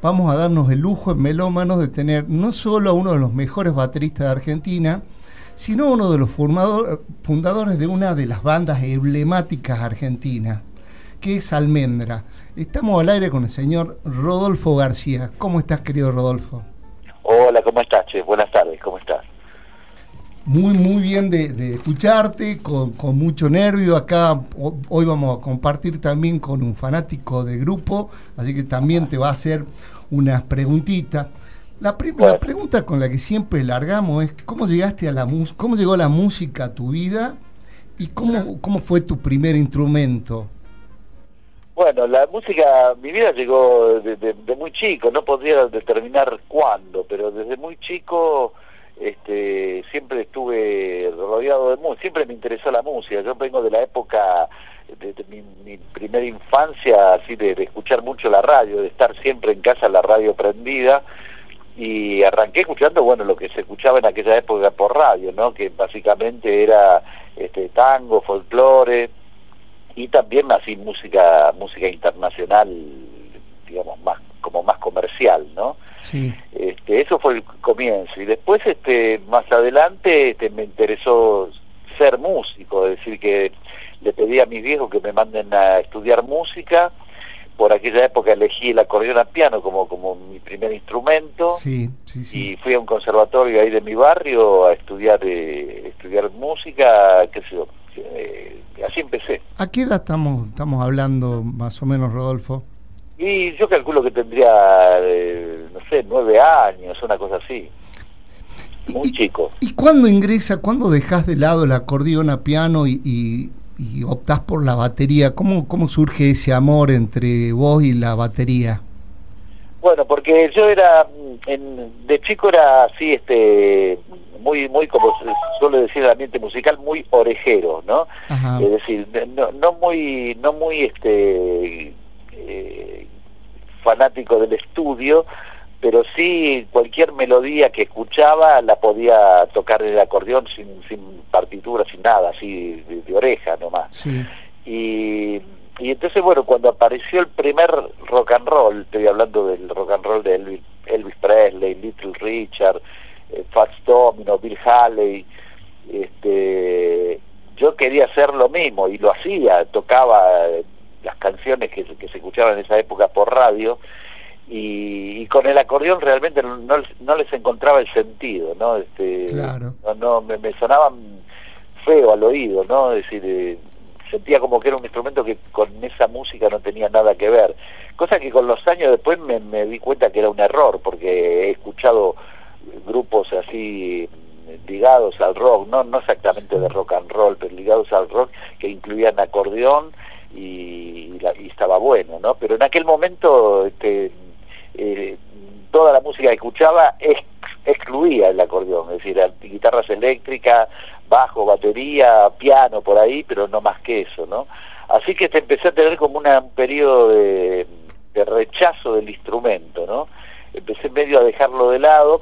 vamos a darnos el lujo en Melómanos de tener no solo a uno de los mejores bateristas de Argentina, sino uno de los fundadores de una de las bandas emblemáticas argentinas, que es Almendra. Estamos al aire con el señor Rodolfo García. ¿Cómo estás, querido Rodolfo? Hola, ¿cómo estás, Che? Buenas tardes, ¿cómo estás? Muy, muy bien de, escucharte, con, mucho nervio. Acá hoy vamos a compartir también con un fanático de grupo, así que también te va a hacer unas preguntitas. La, pregunta con la que siempre largamos es cómo llegaste a la cómo llegó la música a tu vida y cómo, cómo fue tu primer instrumento. Bueno, la música, mi vida llegó de, muy chico, no podría determinar cuándo, pero desde muy chico este, siempre estuve rodeado de música, siempre me interesó la música. Yo vengo de la época de, mi, primera infancia, así de, escuchar mucho la radio, de estar siempre en casa la radio prendida. Y arranqué escuchando bueno lo que se escuchaba en aquella época por radio no que básicamente era este tango folclore y también así música música internacional digamos más como más comercial no sí. este eso fue el comienzo y después este más adelante este, me interesó ser músico es decir que le pedí a mis viejos que me manden a estudiar música por aquella época elegí el acordeón a piano como, como mi primer instrumento sí, sí, y fui a un conservatorio ahí de mi barrio a estudiar eh, estudiar música, qué sé yo, eh, así empecé. ¿A qué edad estamos, estamos hablando más o menos, Rodolfo? Y yo calculo que tendría, eh, sé, nueve años, una cosa así. Muy chico. ¿Y cuándo ingresa, cuándo dejas de lado el acordeón a piano y y optás por la batería. ¿Cómo, ¿Cómo surge ese amor entre vos y la batería? Bueno, porque yo era, en, de chico era así, este, muy, muy, como se suele decir el ambiente musical, muy orejero, ¿no? Es decir, no, no muy, no muy, este, eh, fanático del estudio, pero sí cualquier melodía que escuchaba la podía tocar en el acordeón sin, sin partitura, sin nada, así de, oreja nomás. Y, y entonces, bueno, cuando apareció el primer rock and roll, estoy hablando del rock and roll de Elvis, Elvis Presley, Little Richard, eh, Fats Domino, Bill Haley, este, yo quería hacer lo mismo y lo hacía, tocaba las canciones que, que se escuchaban en esa época por radio y, con el acordeón realmente no, no, les encontraba el sentido, ¿no? Este, no, no me, me, sonaban feo al oído, ¿no? Es decir, eh, sentía como que era un instrumento que con esa música no tenía nada que ver. Cosa que con los años después me, me di cuenta que era un error, porque he escuchado grupos así ligados al rock, no, no exactamente de rock and roll, pero ligados al rock, que incluían acordeón y, y, estaba bueno, ¿no? Pero en aquel momento este, eh, toda la música que escuchaba excluía el acordeón, es decir, guitarras eléctricas, bajo, batería, piano por ahí, pero no más que eso, ¿no? Así que te empecé a tener como un periodo de, rechazo del instrumento, ¿no? Empecé medio a dejarlo de lado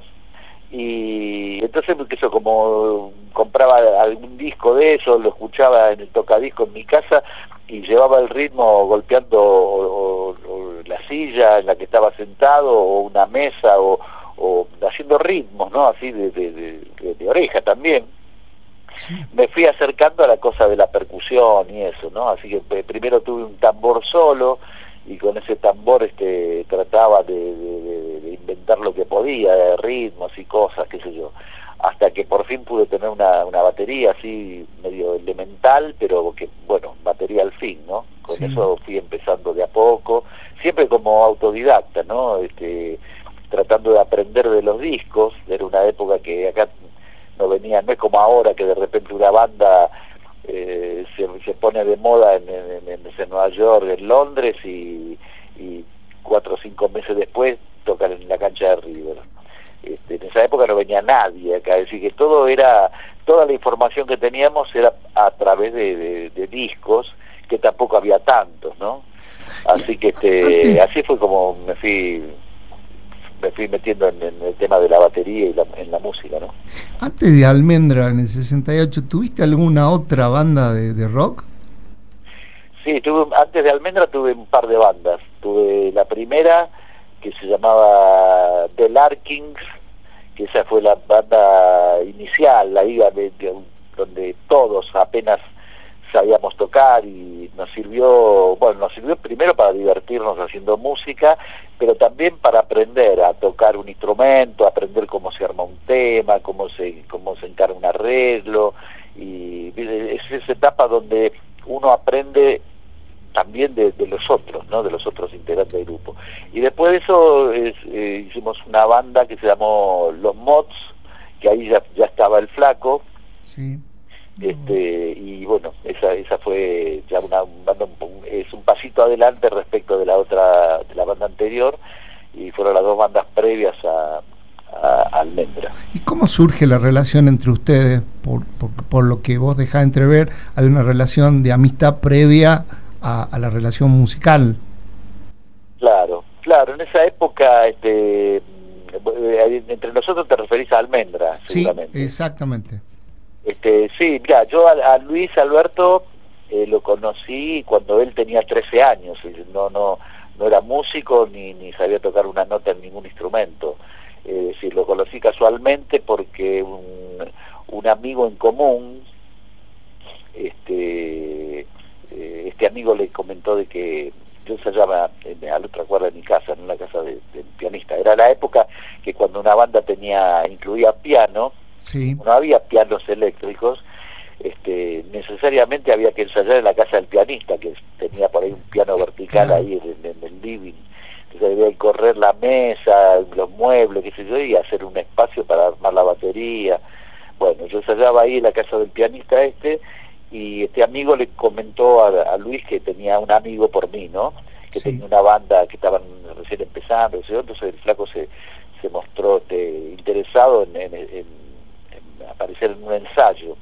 y entonces eso como compraba algún disco de eso, lo escuchaba en el tocadisco en mi casa y llevaba el ritmo golpeando la silla en la que estaba sentado o una mesa o, haciendo ritmos, ¿no? Así de, de, oreja también. Me fui acercando a la cosa de la percusión y eso, ¿no? Así que primero tuve un tambor solo y con ese tambor este trataba de, inventar lo que podía, de ritmos y cosas, qué sé yo hasta que por fin pude tener una, una batería así medio elemental, pero que, bueno, batería al fin, ¿no? Con eso fui empezando de a poco, siempre como autodidacta, ¿no? Este, tratando de aprender de los discos, era una época que acá no venía, no es como ahora que de repente una banda eh, se, se pone de moda en, en, en, Nueva York, en Londres y, y cuatro o cinco meses después tocan en la cancha de River este, en esa época no venía nadie acá, es decir, que todo era, toda la información que teníamos era a través de, discos, que tampoco había tantos, ¿no? Así que este, así fue como me fui me fui metiendo en, el tema de la batería y en la música, ¿no? Antes de Almendra, en el 68, ¿tuviste alguna otra banda de, rock? Sí, tuve, antes de Almendra tuve un par de bandas. Tuve la primera que se llamaba The Larkings, que esa fue la banda inicial, la iba de, donde todos apenas sabíamos tocar y nos sirvió, bueno, nos sirvió primero para divertirnos haciendo música, pero también para aprender a tocar un instrumento, aprender cómo se arma un tema, cómo se cómo se encara un arreglo y es esa etapa donde uno aprende también de, los otros, ¿no? De los otros integrantes del grupo. Y después de eso eh, hicimos una banda que se llamó Los Mods, que ahí ya, ya estaba el flaco. Sí este y bueno esa esa fue ya una banda es un pasito adelante respecto de la otra de la banda anterior y fueron las dos bandas previas a, Almendra. ¿Y cómo surge la relación entre ustedes? Por, por, lo que vos dejás entrever, hay una relación de amistad previa a, la relación musical. Claro, claro, en esa época este, eh, entre nosotros te referís a Almendra, Sí, exactamente. Este, sí, mira, yo a, Luis Alberto eh, lo conocí cuando él tenía 13 años, no no no era músico ni, ni sabía tocar una nota en ningún instrumento. Es decir, lo conocí casualmente porque un, un amigo en común, este, eh, este amigo le comentó de que yo ensayaba en, a la otra cuadra de mi casa, en una casa del de pianista. Era la época que cuando una banda tenía incluía piano, no había pianos eléctricos, este, necesariamente había que ensayar en la casa del pianista, que tenía por ahí un piano vertical ahí en, el living. Entonces había que correr la mesa, los muebles, qué sé yo, y hacer un espacio para armar la batería. Bueno, yo ensayaba ahí en la casa del pianista este, y este amigo le comentó a, Luis que tenía un amigo por mí, ¿no? Que tenía una banda que estaban recién empezando, entonces el flaco se, se mostró este, interesado en, en aparecer en un ensayo.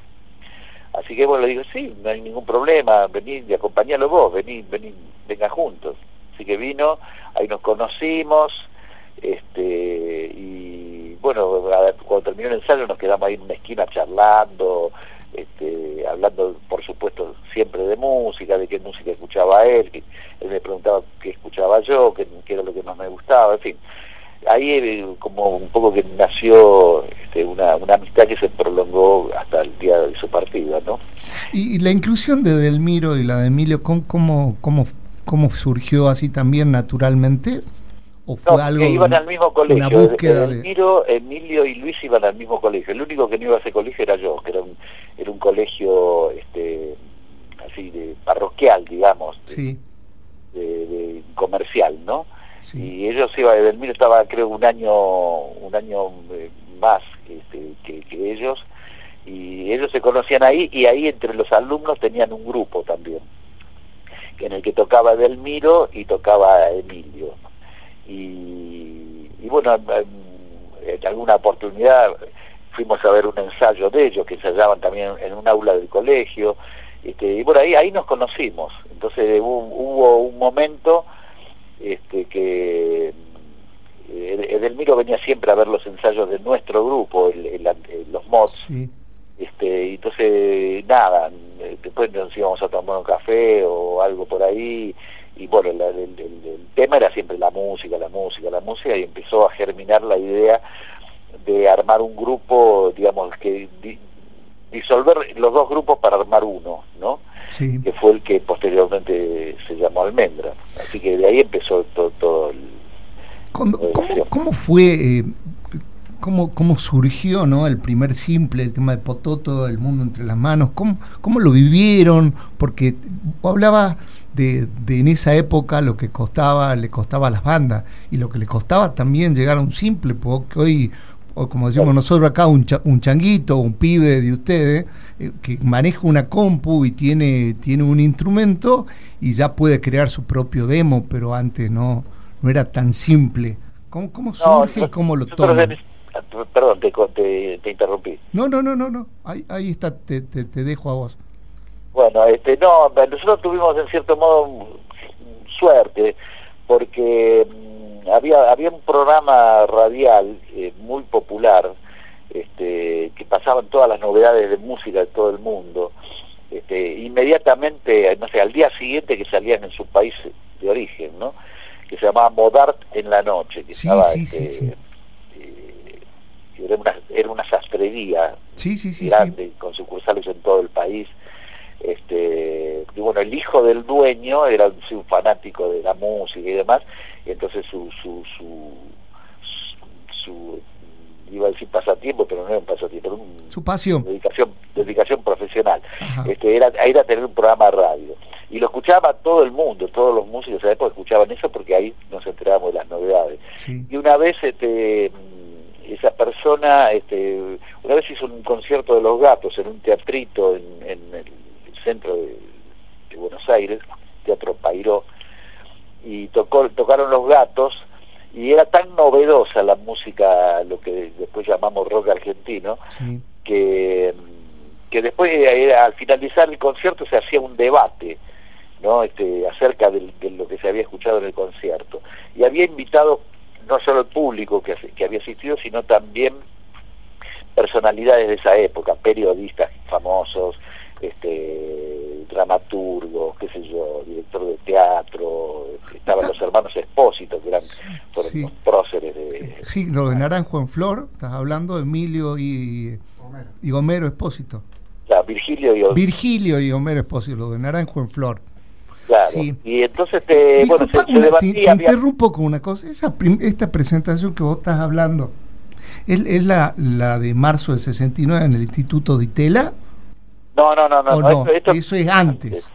Así que bueno, le digo, sí, no hay ningún problema, vení y acompañalo vos, vení, vení, venga juntos. Así que vino, ahí nos conocimos, este, y bueno, cuando terminó el ensayo nos quedamos ahí en una esquina charlando, este, hablando por supuesto siempre de música, de qué música escuchaba él, que él me preguntaba qué escuchaba yo, qué, era lo que más me gustaba, en fin ahí eh, como un poco que nació este, una, una amistad que se prolongó hasta el día de su partida, ¿no? Y, la inclusión de Delmiro y la de Emilio, ¿cómo, cómo, cómo, surgió así también naturalmente? ¿O fue algo que iban al mismo colegio. Una búsqueda Emilio y Luis iban al mismo colegio. El único que no iba a ese colegio era yo, que era un, era un colegio este, así de parroquial, digamos, sí. de comercial, ¿no? y ellos iba Edelmiro estaba creo un año un año eh, más este, que, que, ellos y ellos se conocían ahí y ahí entre los alumnos tenían un grupo también en el que tocaba Edelmiro y tocaba Emilio y, y bueno en alguna oportunidad fuimos a ver un ensayo de ellos que ensayaban también en un aula del colegio este, y por ahí ahí nos conocimos entonces hubo un momento este, que eh, Edelmiro venía siempre a ver los ensayos de nuestro grupo, los mods. Este, y entonces, nada, después nos íbamos a tomar un café o algo por ahí. Y bueno, el, tema era siempre la música, la música, la música, y empezó a germinar la idea de armar un grupo, digamos, que disolver los dos grupos para armar uno, ¿no? que fue el que posteriormente se llamó Almendra. Así que de ahí empezó todo, todo el... ¿Cómo, fue, eh, cómo, cómo surgió ¿no? el primer simple, el tema de Pototo, el mundo entre las manos? ¿Cómo, cómo lo vivieron? Porque hablaba de, de, en esa época lo que costaba, le costaba a las bandas y lo que le costaba también llegar a un simple, porque hoy o como decimos nosotros acá, un, un changuito, un pibe de ustedes, eh, que maneja una compu y tiene, tiene un instrumento y ya puede crear su propio demo, pero antes no, no era tan simple. ¿Cómo, cómo surge y cómo lo toma? Perdón, te, te, interrumpí. No, no, no, no, no. Ahí, ahí está, te, te, te dejo a vos. Bueno, este, no, nosotros tuvimos en cierto modo suerte, porque había había un programa radial eh, muy popular este, que pasaban todas las novedades de música de todo el mundo este, inmediatamente no sé al día siguiente que salían en su país de origen no que se llamaba Modart en la noche, que estaba este, eh, era, una, era una sastrería grande con sucursales en todo el país. Este, y bueno, el hijo del dueño era un, fanático de la música y demás, y entonces su, su, su, su, iba a decir pasatiempo, pero no era un pasatiempo, era un, su pasión. Dedicación, dedicación profesional. Este, era, era tener un programa de radio y lo escuchaba todo el mundo, todos los músicos de la época escuchaban eso porque ahí nos enterábamos de las novedades. Y una vez este esa persona, este, una vez hizo un concierto de los gatos en un teatrito en, el centro de, Buenos Aires, Teatro Pairó, y tocó, tocaron los gatos y era tan novedosa la música, lo que después llamamos rock argentino, que, que después eh, al finalizar el concierto se hacía un debate ¿no? Este, acerca de, lo que se había escuchado en el concierto. Y había invitado no solo el público que, que había asistido, sino también personalidades de esa época, periodistas famosos, este, dramaturgos, qué sé yo, director de teatro, estaban los hermanos Espósito, que eran fueron próceres de... Sí, lo de Naranjo en Flor, estás hablando de Emilio y Homero, y Homero Espósito. Virgilio y Virgilio y Homero Espósito, lo de Naranjo en Flor. Claro. Y entonces, te, bueno, se, debatía, te, interrumpo con una cosa. Esa esta presentación que vos estás hablando, ¿es, es la, la de marzo del 69 en el Instituto de Itela? No, no, no, no. Esto, eso es antes.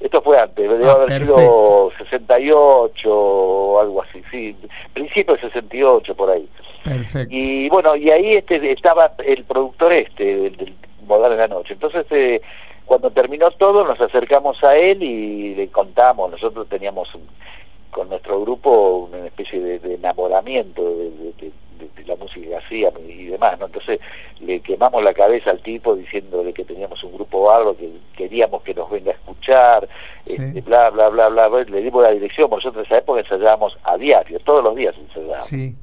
Esto fue antes, debe ah, haber sido 68 o algo así, sí, principio de 68 por ahí. Perfecto. Y bueno, y ahí este estaba el productor este del, del Modal en la Noche. Entonces, eh, cuando terminó todo nos acercamos a él y le contamos, nosotros teníamos con nuestro grupo una especie de, enamoramiento de, la música que hacíamos y demás, ¿no? Entonces le quemamos la cabeza al tipo diciéndole que teníamos un grupo barro, que queríamos que nos venga a escuchar, este, bla, bla, bla, bla, le dimos la dirección, nosotros en esa época ensayábamos a diario, todos los días ensayábamos. Sí.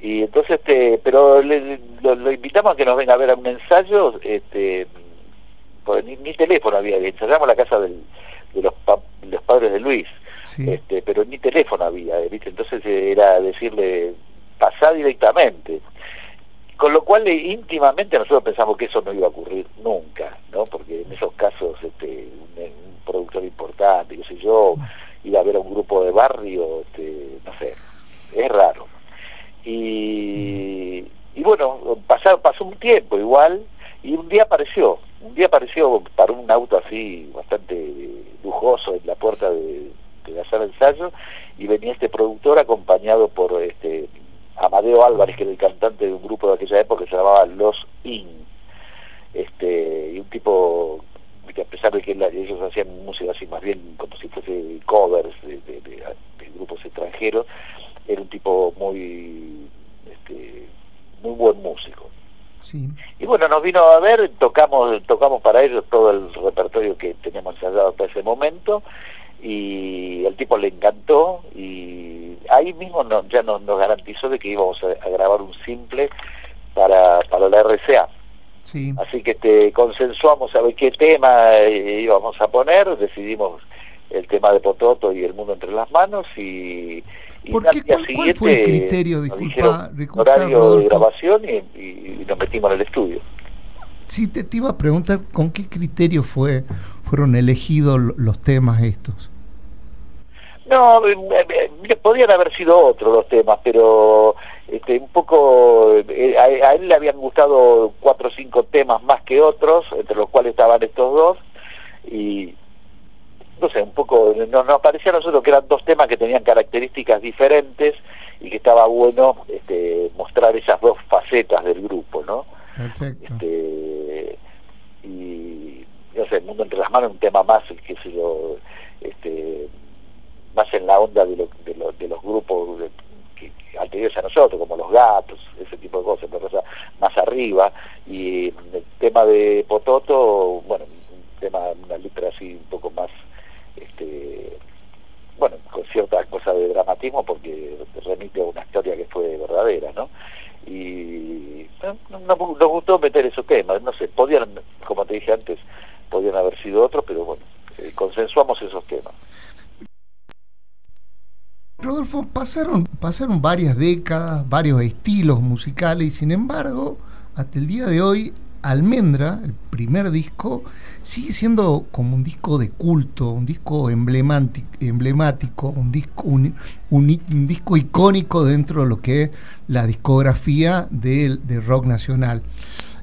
Y entonces, este, pero le, lo, invitamos a que nos venga a ver a un ensayo, este, ni, teléfono había, ensayamos la casa de los, los padres de Luis, este, pero ni teléfono había, ¿viste? entonces eh, era decirle, pasá directamente. Con lo cual, eh, íntimamente nosotros pensamos que eso no iba a ocurrir nunca, ¿no? Porque en esos casos, este, un, productor importante, qué sé yo, iba a ver a un grupo de barrio, este, no sé, es raro. Y, y bueno, pasó, pasó un tiempo igual, y un día apareció, un día apareció para un auto así bastante lujoso en la puerta de, la sala de ensayo y venía este productor acompañado por este Amadeo Álvarez que era el cantante de un grupo de aquella época que se llamaba Los In. Este y un tipo que a pesar de que ellos hacían música así más bien como si fuese covers de, grupos extranjeros era un tipo muy este, muy buen músico y bueno, nos vino a ver, tocamos tocamos para ellos todo el repertorio que teníamos ensayado hasta ese momento y el tipo le encantó y ahí mismo ya nos, nos, garantizó de que íbamos a, grabar un simple para, para la RCA. Sí. Así que te consensuamos a ver qué tema eh, íbamos a poner, decidimos el tema de Pototo y el mundo entre las manos y ¿Por qué? ¿Cuál, fue el criterio, disculpa, horario de grabación y, nos metimos en el estudio. Sí, te, iba a preguntar con qué criterio fue fueron elegidos los temas estos. No, eh, eh, podrían haber sido otros los temas, pero este, un poco eh, a, él le habían gustado cuatro o cinco temas más que otros, entre los cuales estaban estos dos, y, no sé, un poco, nos, nos parecía a nosotros que eran dos temas que tenían características diferentes y que estaba bueno este, mostrar esas dos facetas del grupo, ¿no? Perfecto. Este, y, no sé, El Mundo entre las Manos un tema más, qué sé yo, este, más en la onda de, de, los grupos que, anteriores a nosotros, como Los Gatos, ese tipo de cosas, pero, más arriba, y el tema de Pototo, bueno, un tema, una letra así un poco más este, bueno, con cierta cosa de dramatismo porque remite a una historia que fue verdadera, ¿no? Y nos gustó meter esos temas, no sé, podían, como te dije antes, podían haber sido otros, pero bueno, eh, consensuamos esos temas. pasaron, pasaron varias décadas, varios estilos musicales y sin embargo, hasta el día de hoy, Almendra, el primer disco, sigue siendo como un disco de culto, un disco emblemático, un, disco, un, disco icónico dentro de lo que es la discografía del rock nacional.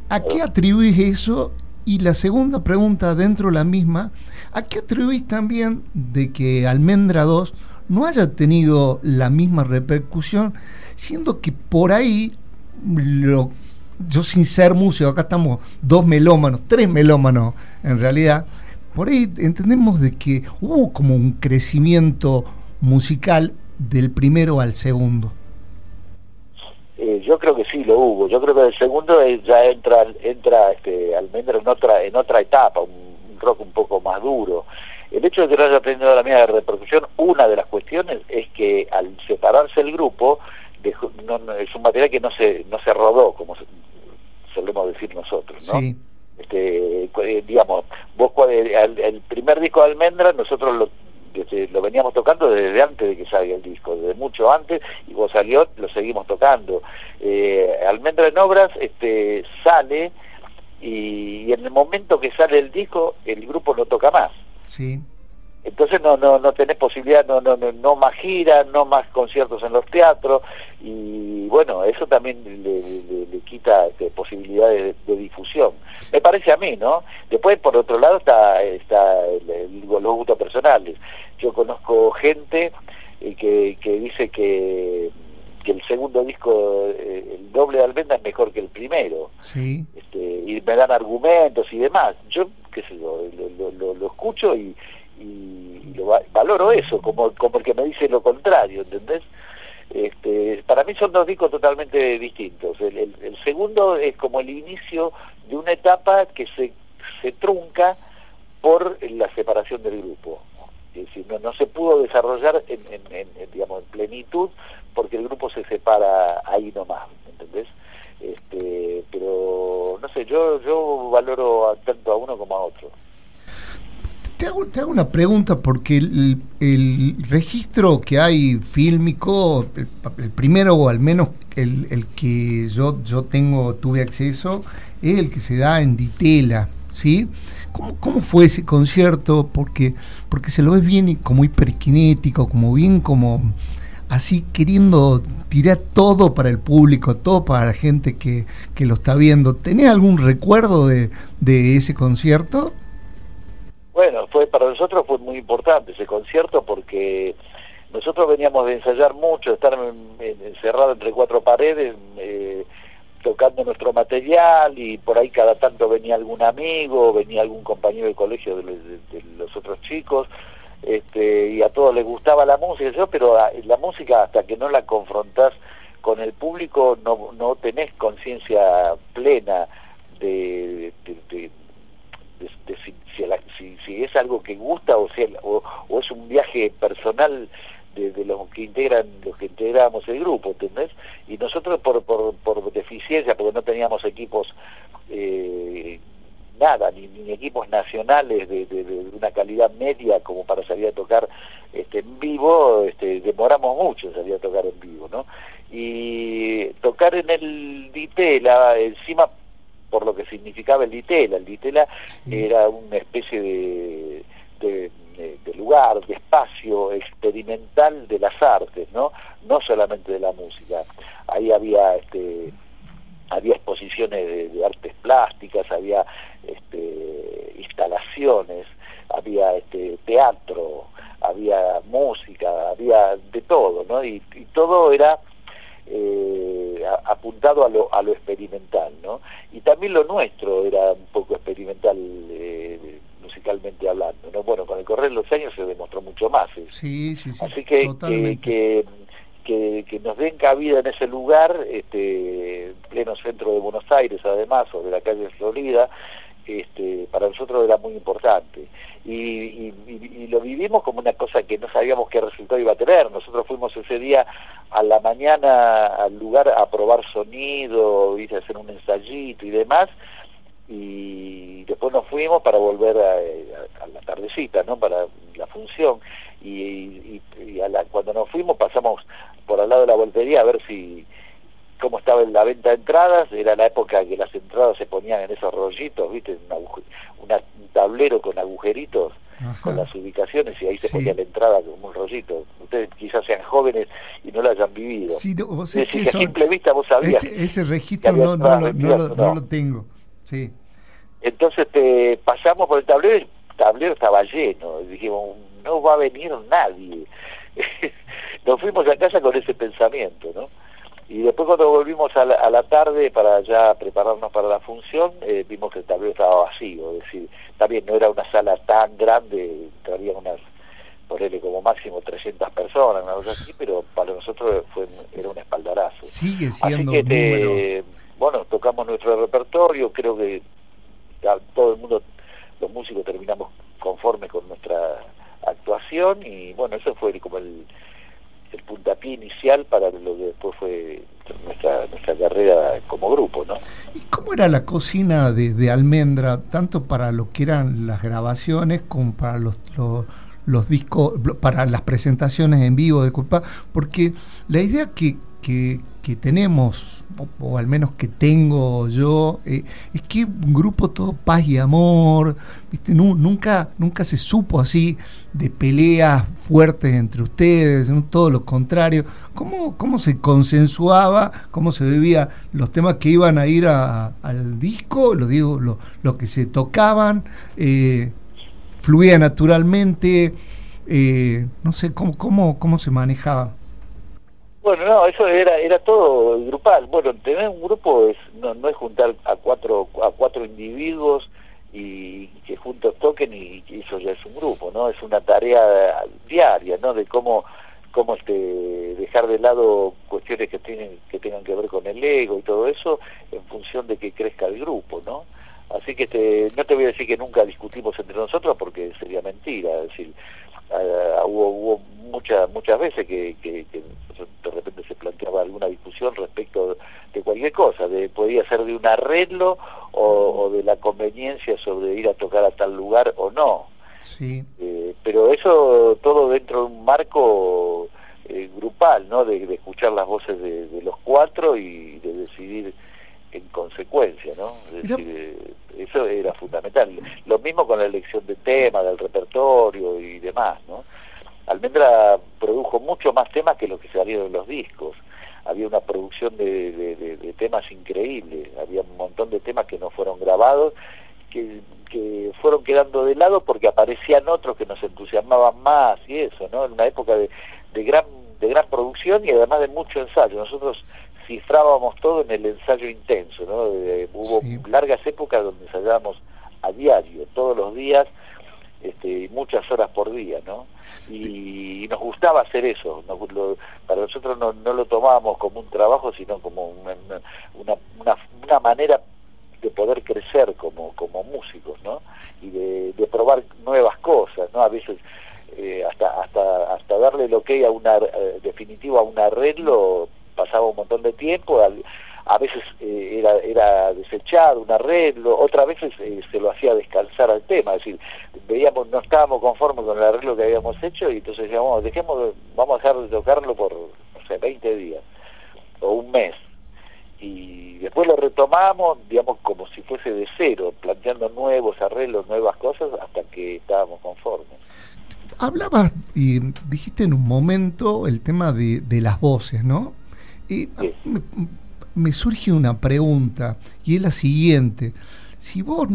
¿A qué atribuís eso? Y la segunda pregunta dentro de la misma, ¿a qué atribuís también de que Almendra 2 no haya tenido la misma repercusión, siendo que por ahí lo, yo sin ser músico, acá estamos dos melómanos, tres melómanos en realidad, por ahí entendemos de que hubo como un crecimiento musical del primero al segundo. Eh, yo creo que sí lo hubo. Yo creo que el segundo ya entra entra este Almendra en otra en otra etapa, un, rock un poco más duro. El hecho de que no haya tenido la misma repercusión, una de las cuestiones es que al separarse el grupo, es un material que no se no se rodó como solemos decir nosotros, ¿no? Este, eh, digamos, vos el, primer disco de Almendra nosotros lo, lo veníamos tocando desde antes de que salga el disco, desde mucho antes, y vos salió, lo seguimos tocando. Eh, Almendra en Obras este, sale y, y, en el momento que sale el disco, el grupo no toca más. Sí entonces no no no tenés posibilidad no no no, más giras no más conciertos en los teatros y bueno eso también le, le, quita este, posibilidades de, difusión me parece a mí no después por otro lado está está los gustos personales yo conozco gente eh, que que dice que que el segundo disco, eh, el doble de Almenda es mejor que el primero. Sí. Este, y me dan argumentos y demás. Yo, qué sé yo, lo, lo, lo escucho y, y, lo valoro eso, como, como el que me dice lo contrario, ¿entendés? Este, para mí son dos discos totalmente distintos. El, el, segundo es como el inicio de una etapa que se, se trunca por la separación del grupo. Es decir, no, no se pudo desarrollar en, en, digamos, en plenitud porque el grupo se separa ahí nomás, ¿entendés? Este, pero no sé, yo yo valoro tanto a uno como a otro. Te hago, una pregunta porque el, registro que hay fílmico, el, primero o al menos el, que yo, yo tengo, tuve acceso, es el que se da en Ditela, ¿sí? ¿Cómo, ¿Cómo, fue ese concierto? Porque, porque se lo ves bien como hiperkinético, como bien como así queriendo tirar todo para el público, todo para la gente que, que lo está viendo. ¿Tenés algún recuerdo de, de ese concierto? Bueno, fue para nosotros fue muy importante ese concierto porque nosotros veníamos de ensayar mucho, de estar encerrados entre cuatro paredes, eh, tocando nuestro material y por ahí cada tanto venía algún amigo, venía algún compañero de colegio de, los otros chicos, este, y a todos les gustaba la música, pero la música hasta que no la confrontás con el público no, no tenés conciencia plena de, de, si, si, es algo que gusta o, sea, o, es un viaje personal de, los que integran los que integramos el grupo ¿entendés? y nosotros por, por, por deficiencia porque no teníamos equipos eh, nada ni, ni, equipos nacionales de, de, una calidad media como para salir a tocar este en vivo este demoramos mucho en salir a tocar en vivo no y tocar en el Ditela encima por lo que significaba el Ditela. El Ditela era una especie de, de, lugar, de espacio experimental de las artes, ¿no? No solamente de la música. Ahí había este había exposiciones de, artes plásticas, había este, instalaciones, había este, teatro, había música, había de todo, ¿no? y todo era eh, apuntado a lo, a lo experimental, ¿no? Y también lo nuestro era un poco experimental eh, musicalmente hablando, ¿no? Bueno, con el correr de los años se demostró mucho más. ¿eh? Sí, sí, sí. Así que, que, que, que, nos den cabida en ese lugar, este, pleno centro de Buenos Aires, además, sobre la calle Florida, este, para nosotros era muy importante. Y, lo vivimos como una cosa que no sabíamos qué resultado iba a tener. Nosotros fuimos ese día a la mañana al lugar a probar sonido, a hacer un ensayito y demás, y después nos fuimos para volver a, la tardecita, ¿no? Para la función. y, a la, cuando nos fuimos pasamos por al lado de la voltería a ver si cómo estaba en la venta de entradas, era la época que las entradas se ponían en esos rollitos, ¿viste? un tablero con agujeritos con las ubicaciones y ahí se ponía la entrada como un rollito. Ustedes quizás sean jóvenes y no lo hayan vivido. Sí, vos es que a simple vista vos sabías. Ese, registro no, no, lo, no, lo, tengo. Sí. Entonces te pasamos por el tablero y el tablero estaba lleno. Y dijimos, no va a venir nadie. Nos fuimos a casa con ese pensamiento, ¿no? Y después cuando volvimos a la, tarde para ya prepararnos para la función, eh, vimos que el tablero estaba vacío, es decir, también no era una sala tan grande, había unas, ponerle como máximo 300 personas, una cosa así, pero para nosotros fue era un espaldarazo. Sigue siendo así que bueno, tocamos nuestro repertorio, creo que todo el mundo, los músicos terminamos conformes con nuestra actuación y bueno, eso fue como el el puntapié inicial para lo que después fue nuestra, nuestra carrera como grupo, ¿no? ¿Y cómo era la cocina de, Almendra, tanto para lo que eran las grabaciones como para los, los, discos, para las presentaciones en vivo de Culpa? Porque la idea que, que, que tenemos o, al menos que tengo yo, eh, es que un grupo todo paz y amor, ¿viste? nunca, nunca se supo así de peleas fuertes entre ustedes, todo lo contrario. ¿Cómo, ¿Cómo se consensuaba, cómo se bebía los temas que iban a ir al disco, lo digo, lo, lo que se tocaban, eh, fluía naturalmente? Eh, no sé cómo, cómo, cómo se manejaba. Bueno, no, eso era era todo grupal. Bueno, tener un grupo es no, no es juntar a cuatro a cuatro individuos y que juntos toquen y, eso ya es un grupo, ¿no? Es una tarea diaria, ¿no? De cómo cómo este dejar de lado cuestiones que tienen que tengan que ver con el ego y todo eso en función de que crezca el grupo, ¿no? Así que este, no te voy a decir que nunca discutimos entre nosotros porque sería mentira, es decir, uh, hubo, hubo muchas muchas veces que, que, que de repente se planteaba alguna discusión respecto de cualquier cosa, de podía ser de un arreglo o, de la conveniencia sobre ir a tocar a tal lugar o no. Sí. Eh, pero eso todo dentro de un marco eh, grupal, ¿no? De, escuchar las voces de, los cuatro y de decidir en consecuencia, ¿no? Es decir, eh, eso era fundamental. Lo mismo con la elección de tema, del repertorio y demás, ¿no? Almendra produjo mucho más temas que los que salieron en los discos. Había una producción de, temas increíbles, había un montón de temas que no fueron grabados, que, que fueron quedando de lado porque aparecían otros que nos entusiasmaban más y eso, ¿no? En una época de, de gran de gran producción y además de mucho ensayo. Nosotros cifrábamos todo en el ensayo intenso, ¿no? hubo largas épocas donde ensayábamos a diario, todos los días, este, muchas horas por día, ¿no? Y, nos gustaba hacer eso. para nosotros no, no, lo tomábamos como un trabajo, sino como una, una, una, manera de poder crecer como, como músicos, ¿no? Y de, de probar nuevas cosas, ¿no? A veces eh, hasta hasta hasta darle lo que hay a una eh, definitivo a un arreglo pasaba un montón de tiempo, a veces eh, era, era desechado un arreglo, otras veces eh, se lo hacía descansar al tema, es decir, veíamos, no estábamos conformes con el arreglo que habíamos hecho y entonces decíamos, dejemos, vamos a dejar de tocarlo por, no sé, 20 días o un mes. Y después lo retomamos, digamos, como si fuese de cero, planteando nuevos arreglos, nuevas cosas, hasta que estábamos conformes. Hablabas y dijiste en un momento el tema de, de las voces, ¿no? Y me, surge una pregunta y es la siguiente. Si vos,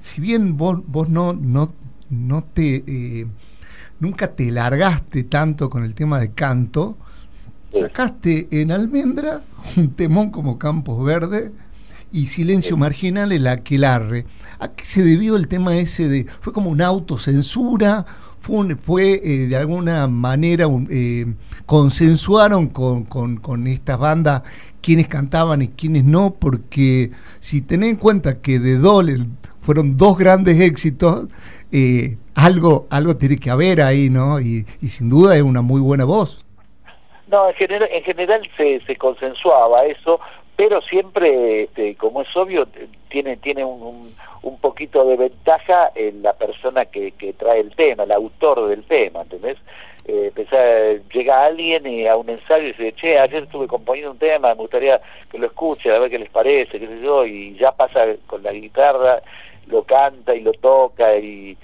si bien vos, vos no, no, no te, eh, nunca te largaste tanto con el tema de canto, sacaste en Almendra un temón como Campos Verde y Silencio Marginal el Aquelarre. ¿A qué se debió el tema ese de, fue como una autocensura fue, fue eh, de alguna manera eh, consensuaron con, con, estas bandas quienes cantaban y quienes no, porque si tenés en cuenta que de Dole fueron dos grandes éxitos, eh, algo, algo tiene que haber ahí, ¿no? Y, y, sin duda es una muy buena voz. No, en general, en general se, se consensuaba eso pero siempre, este, como es obvio, tiene, tiene un, un, poquito de ventaja en la persona que, que trae el tema, el autor del tema, ¿entendés? Eh, llega alguien y a un ensayo y dice, che, ayer estuve componiendo un tema, me gustaría que lo escuche, a ver qué les parece, qué sé yo, y ya pasa con la guitarra, lo canta y lo toca y,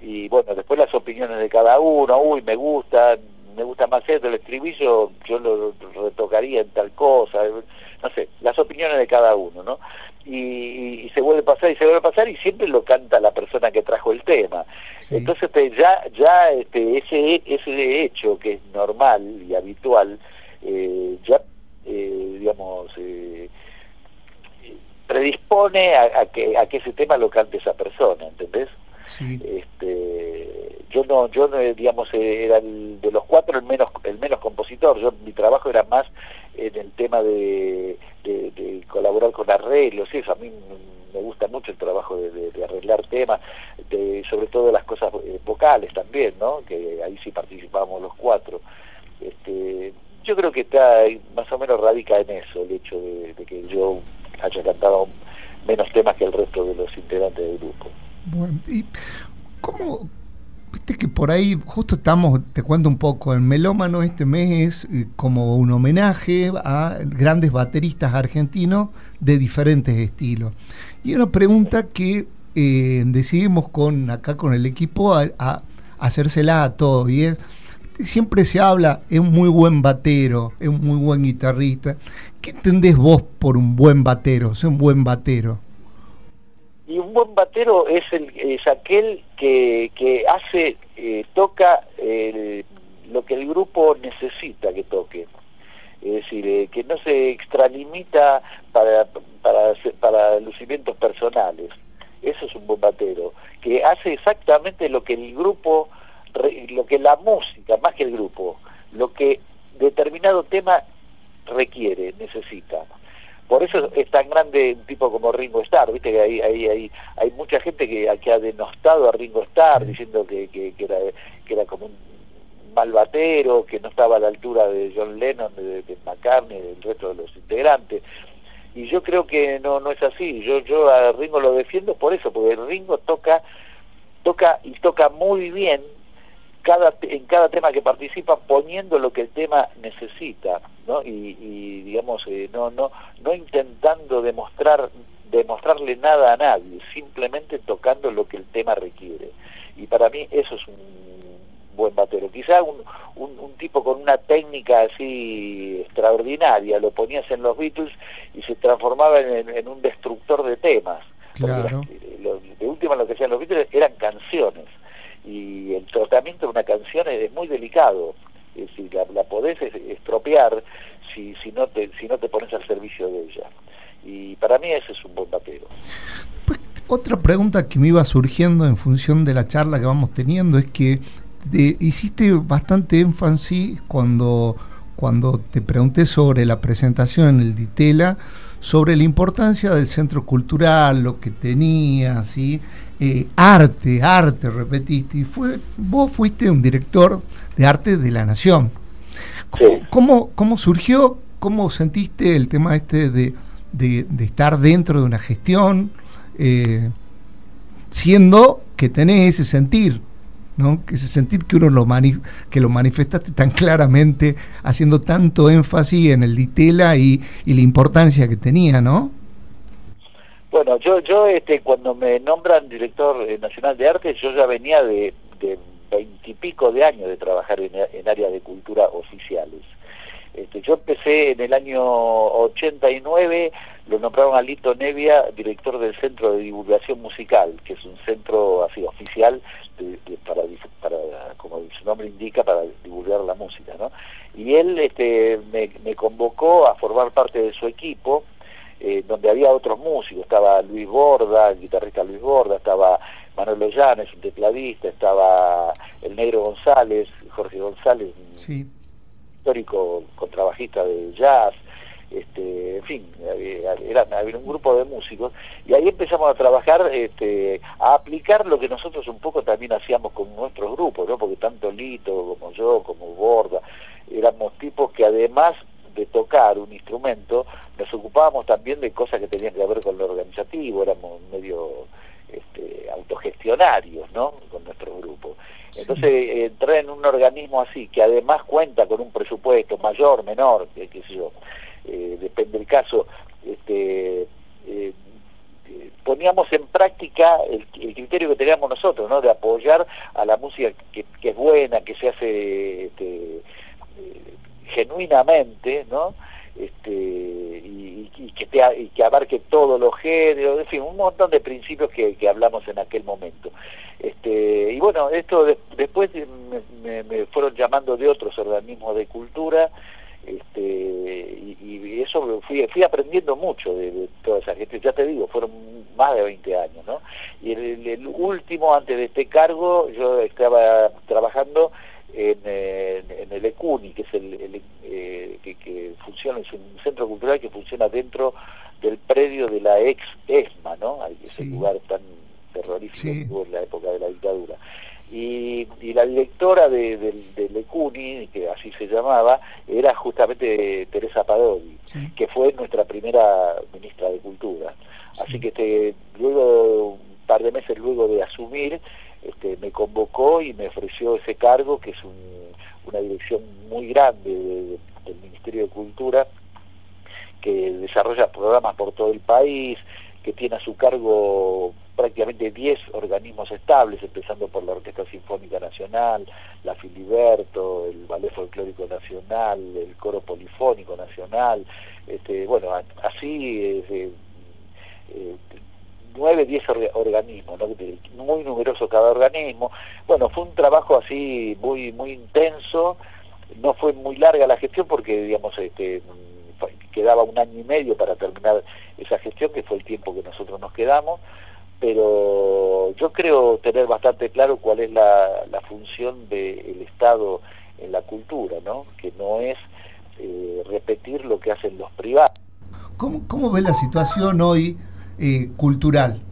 y bueno, después las opiniones de cada uno, uy, me gusta, me gusta más esto, el estribillo yo lo retocaría en tal cosa, no sé, las opiniones de cada uno, ¿no? Y, se vuelve a pasar y se vuelve a pasar y siempre lo canta la persona que trajo el tema. Entonces este, ya ya este, ese ese hecho que es normal y habitual eh, ya eh, digamos eh, predispone a, que a que ese tema lo cante esa persona, ¿entendés? Este, yo no, yo digamos era de los cuatro el menos el menos compositor. Yo mi trabajo era más en el tema de, de, colaborar con arreglos eso. A mí me gusta mucho el trabajo de, arreglar temas, de, sobre todo las cosas eh, vocales también, ¿no? Que ahí sí participábamos los cuatro. Este, yo creo que está más o menos radica en eso el hecho de, que yo haya cantado menos temas que el resto de los integrantes del grupo. Bueno, ¿y cómo, Viste que por ahí, justo estamos, te cuento un poco, el Melómano este mes es eh, como un homenaje a grandes bateristas argentinos de diferentes estilos. Y una pregunta que eh, decidimos con acá con el equipo a, hacérsela a todos. Y es, siempre se habla, es un muy buen batero, es un muy buen guitarrista. ¿Qué entendés vos por un buen batero? Es un buen batero. Y un buen batero es, el, es aquel que, que hace, eh, toca lo que el grupo necesita que toque. Es decir, eh, que no se extralimita para, para, para lucimientos personales. Eso es un buen batero. Que hace exactamente lo que el grupo, lo que la música, más que el grupo, lo que determinado tema requiere, necesita. Por eso es tan grande un tipo como Ringo Starr, viste que hay, hay, hay, hay mucha gente que, que ha denostado a Ringo Starr diciendo que, que, que, era, que era como un malbatero, que no estaba a la altura de John Lennon, de, de McCartney, del resto de los integrantes. Y yo creo que no, no es así, yo, yo a Ringo lo defiendo por eso, porque Ringo toca, toca y toca muy bien cada, en cada tema que participa poniendo lo que el tema necesita, ¿no? Y, digamos, eh, no, no, no intentando demostrar, demostrarle nada a nadie, simplemente tocando lo que el tema requiere. Y para mí eso es un buen batero. Quizá un, un, tipo con una técnica así extraordinaria, lo ponías en los Beatles y se transformaba en, un destructor de temas. Claro. de última lo que hacían los Beatles eran canciones y el tratamiento de una canción es muy delicado. Es decir, la, podés estropear si, si, no te, si no te pones al servicio de ella. Y para mí ese es un buen papel. Pues, otra pregunta que me iba surgiendo en función de la charla que vamos teniendo es que hiciste bastante énfasis cuando, cuando te pregunté sobre la presentación en el Ditela, sobre la importancia del centro cultural, lo que tenía, ¿sí? Eh, arte, arte, repetiste, y fue, vos fuiste un director de arte de la Nación. ¿Cómo, cómo, surgió? ¿Cómo sentiste el tema este de, de, estar dentro de una gestión, eh, siendo que tenés ese sentir? ¿no? Ese sentir que uno lo que lo manifestaste tan claramente, haciendo tanto énfasis en el Ditela y, y la importancia que tenía, ¿no? Bueno, yo, yo este, cuando me nombran director eh, nacional de arte, yo ya venía de veintipico de, años de trabajar en, en áreas de cultura oficiales. Este, yo empecé en el año 89, lo nombraron a Lito Nevia director del Centro de Divulgación Musical, que es un centro así oficial para, para, como su nombre indica, para divulgar la música, ¿no? Y él este, me convocó a formar parte de su equipo, eh, donde había otros músicos, estaba Luis Borda, el guitarrista Luis Borda, estaba Manuel Llanes, un tecladista, estaba el Negro González, Jorge González, histórico contrabajista de jazz, este, en fin, era, había un grupo de músicos. Y ahí empezamos a trabajar, este, a aplicar lo que nosotros un poco también hacíamos con nuestros grupos, ¿no? porque tanto Lito como yo, como Borda, éramos tipos que además tocar un instrumento, nos ocupábamos también de cosas que tenían que ver con lo organizativo, éramos medio este, autogestionarios, ¿no? Con nuestro grupo. Entonces, entrar en un organismo así, que además cuenta con un presupuesto mayor, menor, qué, sé yo, eh, depende del caso, este, eh, poníamos en práctica el, criterio que teníamos nosotros, ¿no? De apoyar a la música que, es buena, que se hace este, eh, genuinamente, ¿no? Este, y, que te, y que abarque todos los géneros, en fin, un montón de principios que, hablamos en aquel momento. Este, y bueno, esto después me, me, fueron llamando de otros organismos de cultura, este, y, eso fui, fui aprendiendo mucho de, toda esa gente, ya te digo, fueron más de 20 años, ¿no? Y el, último, antes de este cargo, yo estaba trabajando en, en, el ECUNI, que es el, eh, que, funciona, es un centro cultural que funciona dentro del predio de la ex ESMA, ¿no? Ese lugar tan terrorífico en la época de la dictadura. Y, la directora de, del ECUNI, que así se llamaba, era justamente Teresa Padoli, que fue nuestra primera ministra de Cultura. Así que este, luego, un par de meses luego de asumir, este, me convocó y me ofreció ese cargo, que es una dirección muy grande del Ministerio de Cultura, que desarrolla programas por todo el país, que tiene a su cargo prácticamente 10 organismos estables, empezando por la Orquesta Sinfónica Nacional, la Filiberto, el Ballet Folclórico Nacional, el Coro Polifónico Nacional, este, bueno, así eh, eh, nueve, diez organismos, muy numeroso cada organismo. Bueno, fue un trabajo así muy muy intenso, no fue muy larga la gestión porque, digamos, este, quedaba un año y medio para terminar esa gestión, que fue el tiempo que nosotros nos quedamos, pero yo creo tener bastante claro cuál es la, función del Estado en la cultura, ¿no? que no es eh, repetir lo que hacen los privados. ¿Cómo, cómo ve la situación hoy eh, cultural?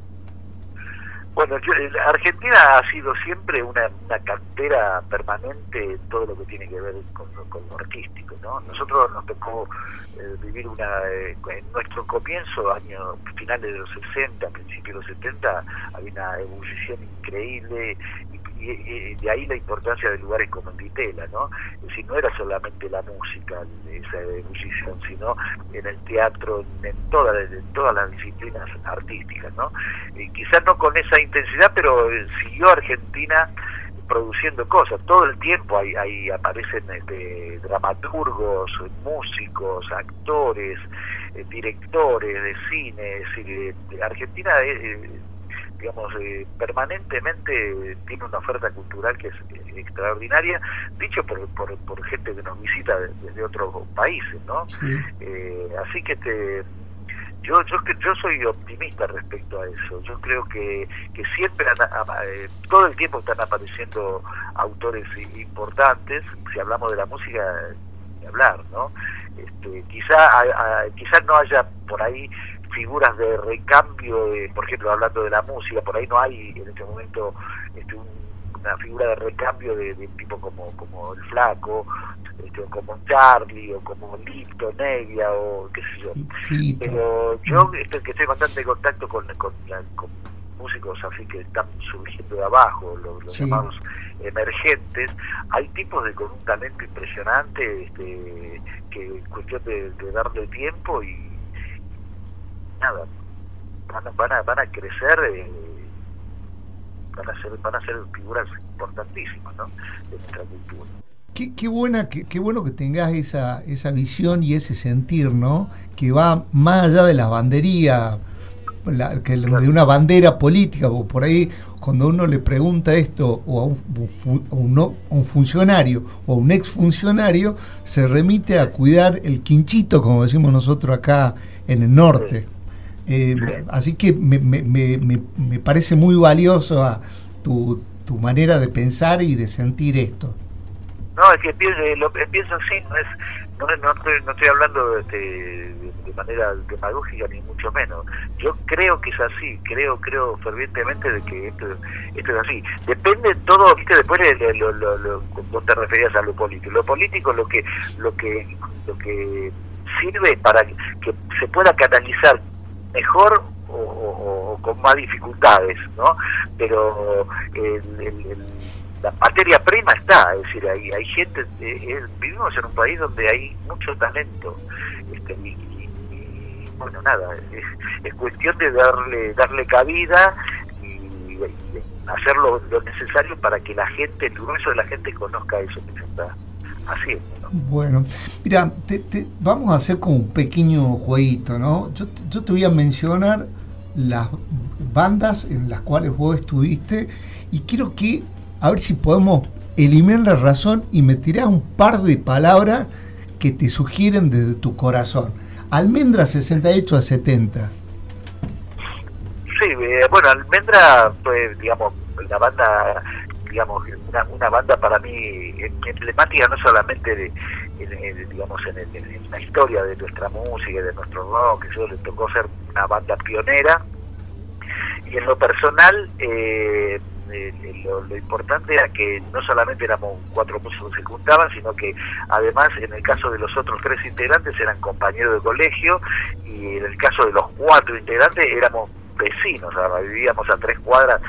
Bueno, Argentina ha sido siempre una, una, cantera permanente en todo lo que tiene que ver con, con lo artístico, ¿no? Nosotros nos tocó eh, vivir una... Eh, en nuestro comienzo, años finales de los 60, principios de los 70, había una ebullición increíble y, de ahí la importancia de lugares como en Vitela, ¿no? Es decir, no era solamente la música, esa ebullición, sino en el teatro, en todas, en todas las disciplinas artísticas, ¿no? Y quizás no con esa intensidad, pero eh, siguió Argentina produciendo cosas. Todo el tiempo ahí, ahí aparecen este, dramaturgos, músicos, actores, eh, directores de cine. Es decir, eh, Argentina es digamos, eh, permanentemente tiene una oferta cultural que es eh, extraordinaria, dicho por, por, gente que nos visita desde otros países, ¿no? Eh, así que este yo yo yo soy optimista respecto a eso. Yo creo que, que siempre todo el tiempo están apareciendo autores importantes. Si hablamos de la música ni hablar no este, quizá quizás no haya por ahí figuras de recambio, por ejemplo, hablando de la música, por ahí no hay en este momento este, una figura de recambio de, tipo como, como el Flaco, este, o como Charlie, o como Lito, Nevia, o qué sé yo. Pero yo estoy, que estoy en constante contacto con, con, músicos así que están surgiendo de abajo, los, llamados emergentes, hay tipos de con un talento impresionante este, que es cuestión de darle tiempo y nada, van a, van a, crecer, eh, van, a ser, van a ser figuras importantísimas ¿no? de nuestra cultura. Qué, qué, buena, qué, qué, bueno que tengas esa, esa visión y ese sentir, ¿no? Que va más allá de la bandería, que de una bandera política, por ahí cuando uno le pregunta esto o a un, un, funcionario o a un exfuncionario, se remite a cuidar el quinchito, como decimos nosotros acá en el norte. Eh, así que me, me, me, me, parece muy valioso a tu, tu manera de pensar y de sentir esto. No, es que pienso, lo, pienso así, no, es, no, no, estoy, no estoy hablando de, de, manera demagógica ni mucho menos. Yo creo que es así, creo creo fervientemente de que esto, esto es así. Depende todo, viste, después de, lo, lo, vos te referías a lo político. Lo político lo que lo que lo que sirve para que se pueda canalizar mejor o, con más dificultades, ¿no? Pero la materia prima está, es decir, hay, hay gente, eh, vivimos en un país donde hay mucho talento, este, y, bueno, nada, es, cuestión de darle darle cabida y, hacer lo, necesario para que la gente, el grueso de la gente conozca eso que se está haciendo. Bueno, mira, te, vamos a hacer como un pequeño jueguito, ¿no? Yo, yo te voy a mencionar las bandas en las cuales vos estuviste y quiero que, a ver si podemos eliminar la razón y me tirás un par de palabras que te sugieren desde tu corazón. Almendra 68 a 70. Sí, eh, bueno, Almendra fue, digamos, la banda, digamos, una, banda para mí emblemática no solamente de, digamos, en, la historia de nuestra música, de nuestro rock, que eso le tocó ser una banda pionera. Y en lo personal, eh, eh, lo, importante era que no solamente éramos cuatro músicos que juntaban, sino que además en el caso de los otros tres integrantes eran compañeros de colegio y en el caso de los cuatro integrantes éramos vecinos, vivíamos a tres cuadras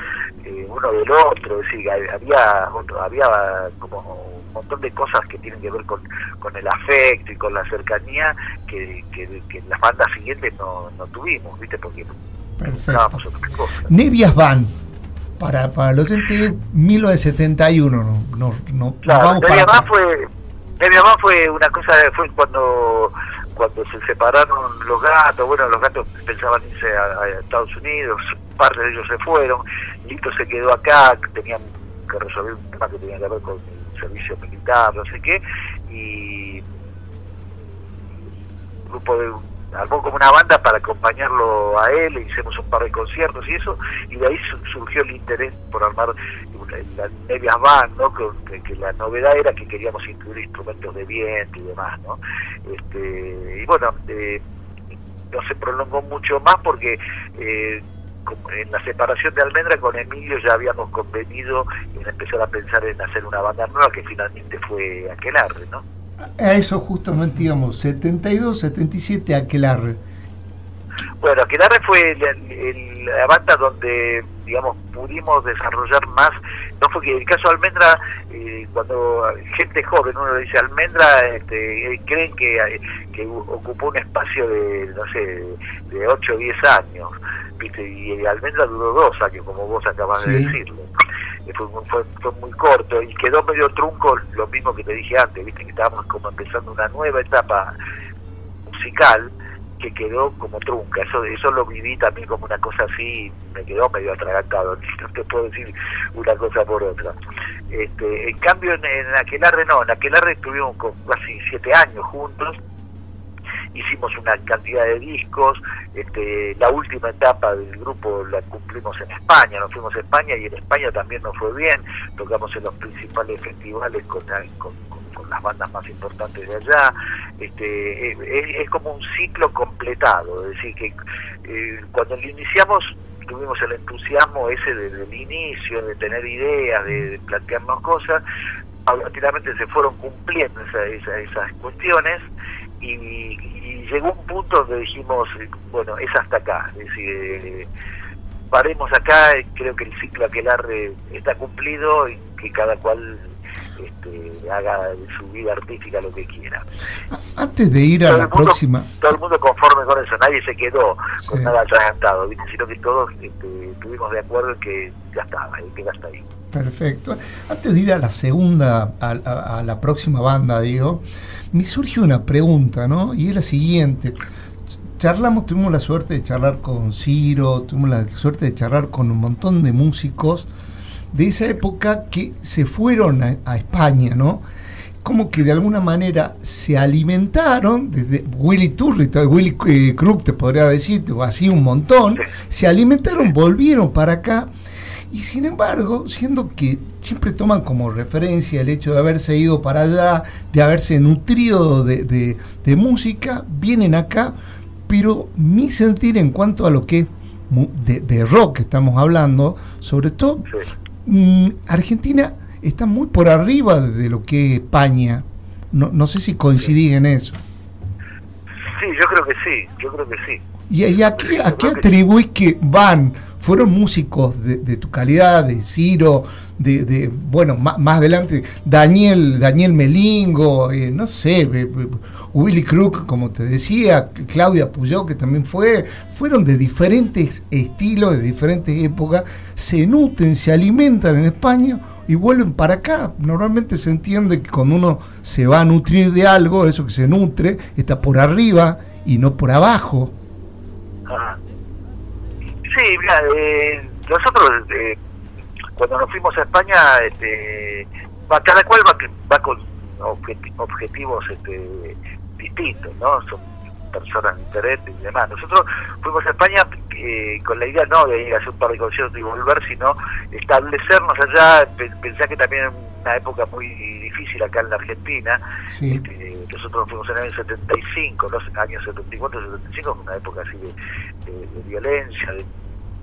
eh, uno del otro, es decir, había, había como un montón de cosas que tienen que ver con, con el afecto y con la cercanía que, que, las bandas siguientes no, no tuvimos, ¿viste? Porque estábamos otras cosas. Nevias Van, para, para los 1971, no, no, no, claro, Nevias Van fue, Nevias Van fue una cosa, fue cuando cuando se separaron los gatos, bueno, los gatos pensaban irse a, Estados Unidos, parte de ellos se fueron, Lito se quedó acá, tenían que resolver un tema que tenía que ver con el servicio militar, no sé qué, y un grupo de armó como una banda para acompañarlo a él, hicimos un par de conciertos y eso, y de ahí surgió el interés por armar la media band, ¿no? Que, la novedad era que queríamos incluir instrumentos de viento y demás, ¿no? Este, y bueno, eh, no se prolongó mucho más porque eh, en la separación de Almendra con Emilio ya habíamos convenido en empezar a pensar en hacer una banda nueva que finalmente fue Aquelarre, ¿no? A eso justamente íbamos, 72, 77 Aquelarre. Bueno, Aquelarre fue la, banda donde, digamos, pudimos desarrollar más. No fue que el caso de Almendra, eh, cuando gente joven, uno le dice Almendra, este, eh, creen que, que ocupó un espacio de, no sé, de 8 o 10 años, ¿viste? y Almendra duró dos años, como vos acabas de decirlo fue, fue, muy corto y quedó medio trunco lo mismo que te dije antes, viste que estábamos como empezando una nueva etapa musical que quedó como trunca, eso eso lo viví también como una cosa así, me quedó medio atragantado, no te puedo decir una cosa por otra. Este, en cambio en, en Aquelarre no, en Aquelarre estuvimos con casi siete años juntos, hicimos una cantidad de discos, este, la última etapa del grupo la cumplimos en España, nos fuimos a España y en España también nos fue bien, tocamos en los principales festivales con, las bandas más importantes de allá, este, es, como un ciclo completado, es decir, que eh, cuando lo iniciamos tuvimos el entusiasmo ese desde el inicio, de tener ideas, de, plantearnos cosas, paulatinamente se fueron cumpliendo esas cuestiones y, llegó un punto donde dijimos, bueno, es hasta acá, es decir, eh, paremos acá, creo que el ciclo aquelarre está cumplido y que cada cual este, haga de su vida artística lo que quiera. Antes de ir a la próxima... Todo el mundo conforme con eso, nadie se quedó con nada atragantado, sino que todos este, estuvimos de acuerdo en que ya estaba, que ya está ahí. Perfecto. Antes de ir a la segunda, a la próxima banda, digo, me surge una pregunta, ¿no? Y es la siguiente. Charlamos, tuvimos la suerte de charlar con Ciro, tuvimos la suerte de charlar con un montón de músicos de esa época que se fueron a, España, ¿no? Como que de alguna manera se alimentaron, desde Willy Turri, Willy eh, Crook te podría decir, o así un montón, se alimentaron, volvieron para acá. Y sin embargo, siendo que siempre toman como referencia el hecho de haberse ido para allá, de haberse nutrido de, música, vienen acá, pero mi sentir en cuanto a lo que de, de rock estamos hablando, sobre todo, Argentina está muy por arriba de lo que es España. No, no sé si coincidí en eso. Sí, yo creo que sí, yo creo que sí. ¿Y, a qué, a qué atribuís que van? Fueron músicos de, de tu calidad, de Ciro, de, de bueno, más, más, adelante, Daniel, Daniel Melingo, eh, no sé, Willy Crook, como te decía, Claudia Puyó, que también fue, fueron de diferentes estilos, de diferentes épocas, se nutren, se alimentan en España y vuelven para acá. Normalmente se entiende que cuando uno se va a nutrir de algo, eso que se nutre, está por arriba y no por abajo. Sí, mira, eh, nosotros eh, cuando nos fuimos a España, este, va, cada cual va, va con objetivos este, distintos, ¿no? Son personas diferentes y demás. Nosotros fuimos a España eh, con la idea no de ir a hacer un par de conciertos y volver, sino establecernos allá. Pensé que también en una época muy difícil acá en la Argentina. Este, nosotros fuimos en el año 75, los años 74, 75, una época así de, de violencia, de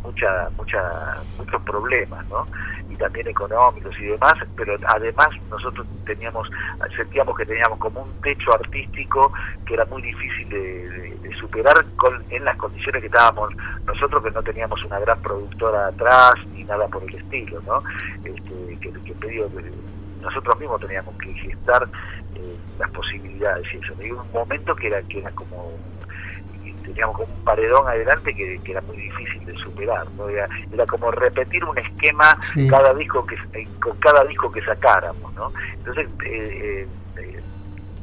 mucha, mucha, muchos problemas, ¿no? Y también económicos y demás, pero además nosotros teníamos, sentíamos que teníamos como un techo artístico que era muy difícil de, superar con, en las condiciones que estábamos nosotros, que no teníamos una gran productora atrás ni nada por el estilo, ¿no? Este, que, que nosotros mismos teníamos que gestar eh, las posibilidades y eso. Y un momento que era, que era como teníamos como un paredón adelante que, era muy difícil de superar ¿no? era, como repetir un esquema cada disco que eh, con cada disco que sacáramos ¿no? entonces eh, eh,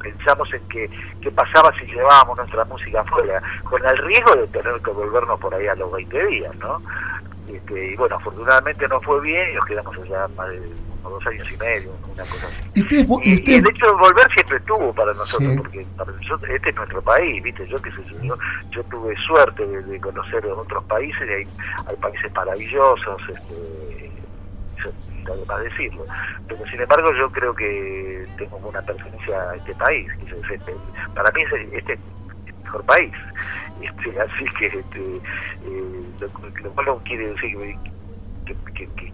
pensamos en que qué pasaba si llevábamos nuestra música afuera con el riesgo de tener que volvernos por ahí a los 20 días ¿no? Este, y bueno afortunadamente no fue bien y nos quedamos allá más de dos años y medio, una cosa así. ¿Y, el hecho de volver siempre estuvo para nosotros, porque este es nuestro país, ¿viste? Yo, que sé, yo, yo tuve suerte de, conocer otros países, y hay, hay países maravillosos, este, además decirlo. Pero sin embargo yo creo que tengo una pertenencia a este país, que este, para mí es este el mejor país. Este, así que este, eh, lo, cual no quiere decir que, que, que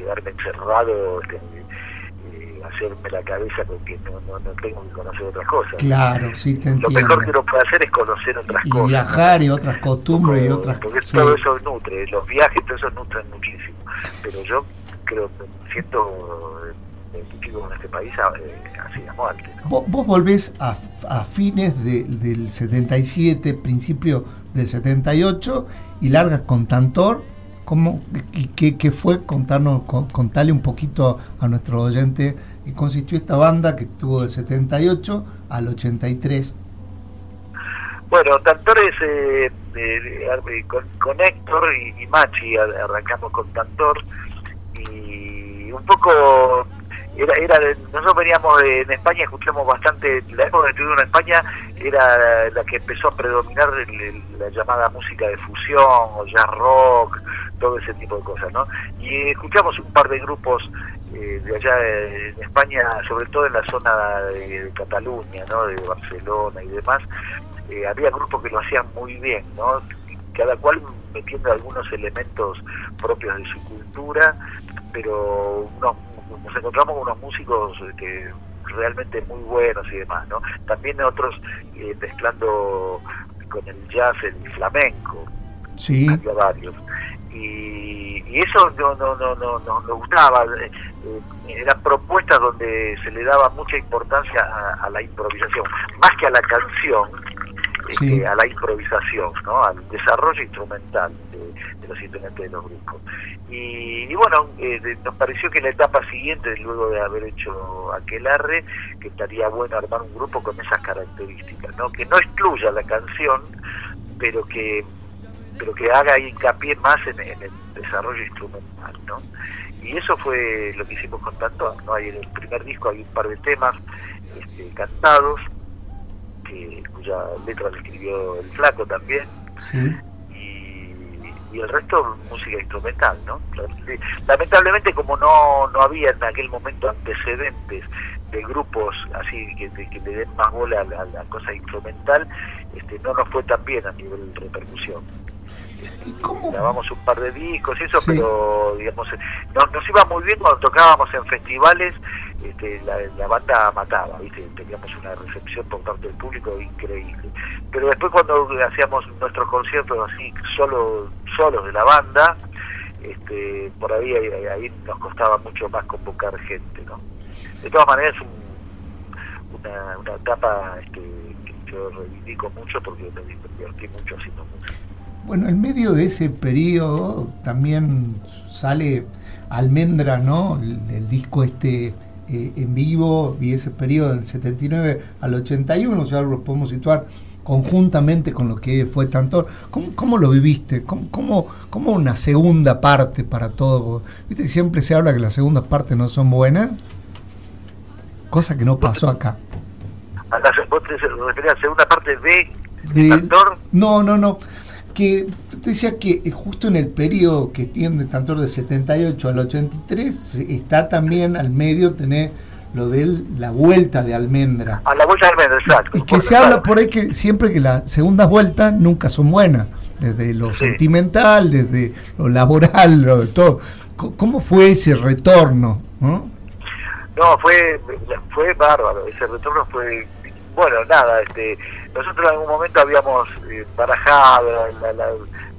quedarme encerrado, este, eh, hacerme la cabeza con que no, no, no, tengo que conocer otras cosas. Claro, sí, te entiendo. Lo mejor que uno puede hacer es conocer otras y cosas. Viajar y otras costumbres y otras Porque todo eso nutre, los viajes, todo eso nutren muchísimo. Pero yo creo, siento identifico con este país eh, así a muerte. ¿Vos, vos volvés a, a fines de, del 77, principio del 78 y largas con Tantor ¿Cómo, qué, qué, fue? Contarnos, contarle un poquito a nuestro oyente qué consistió esta banda que estuvo del 78 al 83. Bueno, Tantores eh, con, con, Héctor y, Machi arrancamos con Tantor y un poco era, era nosotros veníamos en España, escuchamos bastante, la época que estuvimos en España era la que empezó a predominar la llamada música de fusión o jazz rock, todo ese tipo de cosas, ¿no? Y escuchamos un par de grupos eh, de allá en España, sobre todo en la zona de, Cataluña, ¿no? De Barcelona y demás, eh, había grupos que lo hacían muy bien, ¿no? Cada cual metiendo algunos elementos propios de su cultura, pero nos encontramos con unos músicos que realmente muy buenos y demás, ¿no? También otros eh, mezclando con el jazz, el flamenco, sí. había varios y, eso no no no no no nos gustaba eh, eran propuestas donde se le daba mucha importancia a, la improvisación más que a la canción este, a la improvisación no al desarrollo instrumental de, los instrumentos de los grupos y, bueno eh, nos pareció que la etapa siguiente luego de haber hecho aquel arre que estaría bueno armar un grupo con esas características no que no excluya la canción pero que pero que haga hincapié más en, el desarrollo instrumental, ¿no? Y eso fue lo que hicimos con Tanto, ¿no? Hay en el primer disco hay un par de temas este, cantados, que, cuya letra la escribió el Flaco también, y, el resto música instrumental, ¿no? Lamentablemente como no, no había en aquel momento antecedentes de grupos así que, que, le den más bola a la, cosa instrumental, este, no nos fue tan bien a nivel de repercusión. Grabamos un par de discos y eso, pero digamos, nos, nos, iba muy bien cuando tocábamos en festivales, este, la, banda mataba, ¿viste? teníamos una recepción por parte del público increíble. Pero después cuando hacíamos nuestros conciertos así, solo solos de la banda, este, por ahí, ahí, nos costaba mucho más convocar gente. ¿no? De todas maneras, una, una etapa este, que yo reivindico mucho porque me divertí mucho haciendo música. Bueno, en medio de ese periodo también sale Almendra, ¿no? El, disco este eh, en vivo y ese periodo del 79 al 81, o sea, lo podemos situar conjuntamente con lo que fue Tantor. ¿Cómo, cómo lo viviste? ¿Cómo, ¿Cómo, una segunda parte para todo? ¿Viste que siempre se habla que las segundas partes no son buenas? Cosa que no pasó acá. ¿Vos te referías a la segunda parte de, de Tantor? No, no, no que te decía que eh, justo en el periodo que tiene tanto de 78 al 83 está también al medio tener lo de la vuelta de almendra. A la vuelta de almendra, exacto. Y que se habla por ahí que siempre que las segundas vueltas nunca son buenas, desde lo sentimental, desde lo laboral, lo de todo. ¿Cómo fue ese retorno? ¿no? no, fue, fue bárbaro, ese retorno fue bueno, nada, este, nosotros en algún momento habíamos eh, barajado la,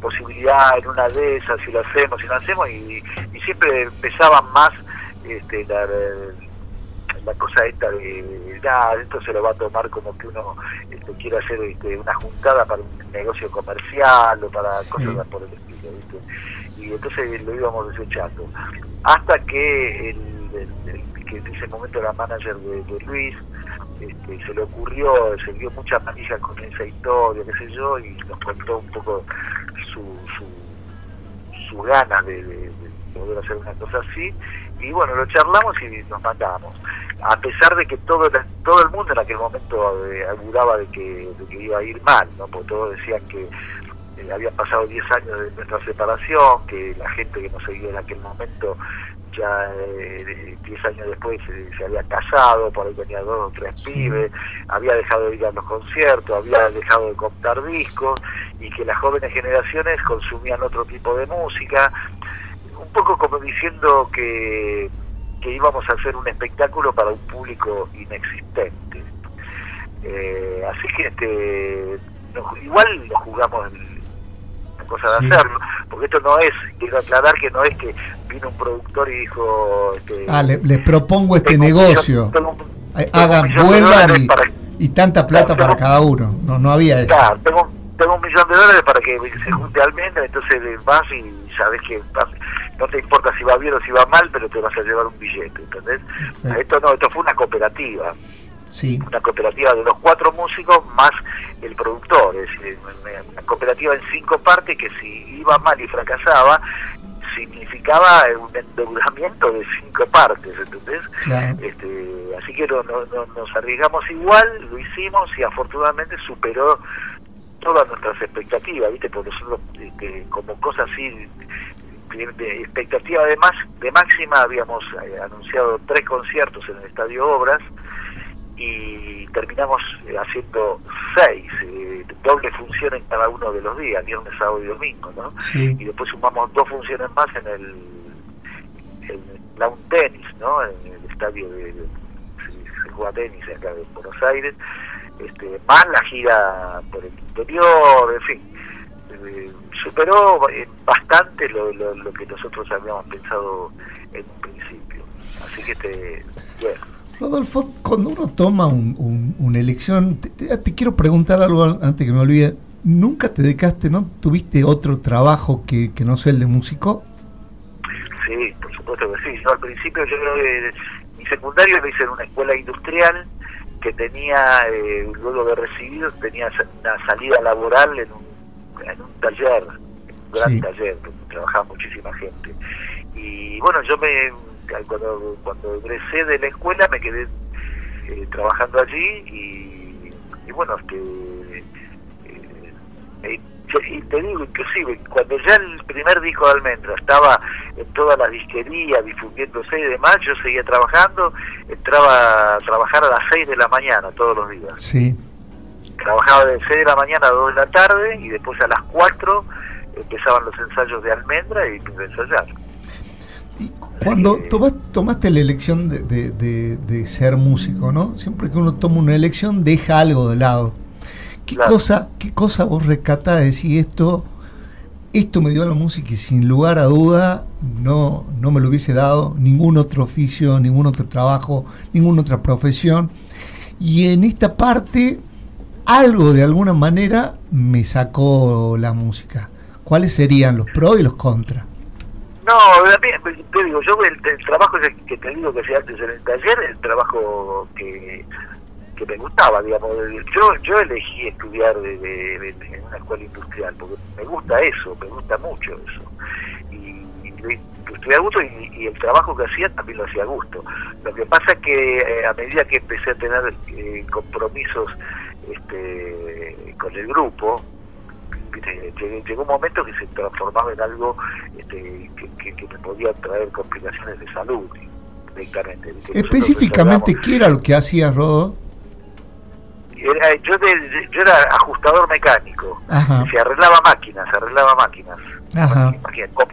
posibilidad en una de esas, si lo hacemos, si no hacemos, y, siempre empezaba más este, la, cosa esta de, nada, esto se lo va a tomar como que uno este, quiere hacer este, una juntada para un negocio comercial o para cosas por el estilo, y entonces lo íbamos desechando. Hasta que el, que en ese momento era manager de Luis, este, se le ocurrió, se dio mucha manilla con esa historia, qué sé yo, y nos contó un poco su, su, su ganas de, poder hacer una cosa así, y bueno, lo charlamos y nos mandamos. A pesar de que todo, todo el mundo en aquel momento eh, auguraba de que, iba a ir mal, ¿no? porque todos decían que eh, habían pasado 10 años de nuestra separación, que la gente que nos seguía en aquel momento ya 10 eh, años después se, había casado, por ahí tenía dos o tres pibes, había dejado de ir a los conciertos, había dejado de comprar discos y que las jóvenes generaciones consumían otro tipo de música, un poco como diciendo que, que íbamos a hacer un espectáculo para un público inexistente. Eh, así que este igual lo jugamos la cosa de hacerlo, porque esto no es, quiero aclarar que no es que vino un productor y dijo... Este, ah, les propongo este negocio. Hagan, vuelvan y, tanta plata para cada uno. No, no había eso. Claro, tengo, tengo un millón de dólares para que se junte almendra, entonces vas y sabes que no te importa si va bien o si va mal, pero te vas a llevar un billete, ¿entendés? Esto no, esto fue una cooperativa. Sí. Una cooperativa de los cuatro músicos más el productor, es decir, una cooperativa en cinco partes que si iba mal y fracasaba, significaba un endeudamiento de cinco partes, ¿entendés? Este, así que no, nos arriesgamos igual, lo hicimos y afortunadamente superó todas nuestras expectativas, ¿viste? Porque nosotros, este, como cosas así, de expectativa de, más, de máxima, habíamos eh, anunciado tres conciertos en el Estadio Obras, y terminamos eh, haciendo seis, eh, doble función en cada uno de los días, viernes, sábado y domingo, ¿no? Y después sumamos dos funciones más en el, la un tenis, ¿no? En el estadio de, se, juega tenis acá de Buenos Aires, este, más la gira por el interior, en fin. Eh, superó bastante lo, lo, que nosotros habíamos pensado en un principio. Así que, este, bueno Rodolfo, cuando uno toma una elección, te, quiero preguntar algo antes que me olvide. ¿Nunca te dedicaste, no tuviste otro trabajo que, no sea el de músico? Sí, por supuesto que sí. Yo al principio, yo eh, mi secundario lo hice en una escuela industrial que tenía, eh, luego de recibido, tenía una salida laboral en un, en un taller, un gran taller, donde trabajaba muchísima gente. Y bueno, yo me cuando, cuando egresé de la escuela me quedé eh, trabajando allí y, bueno, que eh, te digo, inclusive, cuando ya el primer disco de Almendra estaba en toda la disquería, difundiéndose y demás, yo seguía trabajando, entraba a trabajar a las 6 de la mañana todos los días. Sí. Trabajaba de 6 de la mañana a 2 de la tarde y después a las 4 empezaban los ensayos de Almendra y empecé a ensayar. Cuando tomaste la elección de, ser músico, ¿no? Siempre que uno toma una elección deja algo de lado. ¿Qué, cosa, qué cosa vos rescatás de decir esto, esto me dio la música y sin lugar a duda no, no me lo hubiese dado ningún otro oficio, ningún otro trabajo, ninguna otra profesión? Y en esta parte, algo de alguna manera me sacó la música. ¿Cuáles serían los pros y los contras? No, te digo, yo el, trabajo que te digo que hacía antes en el taller, el trabajo que, que me gustaba, digamos. Yo yo elegí estudiar de, en una escuela industrial, porque me gusta eso, me gusta mucho eso. Y, estudié a gusto y, el trabajo que hacía también lo hacía a gusto. Lo que pasa es que eh, a medida que empecé a tener eh, compromisos este, con el grupo, llegó un momento que se transformaba en algo este, que, que, me podía traer complicaciones de salud directamente. Específicamente, ¿qué era lo que hacía Rodo? Era, yo, yo era ajustador mecánico, se arreglaba máquinas, se arreglaba máquinas,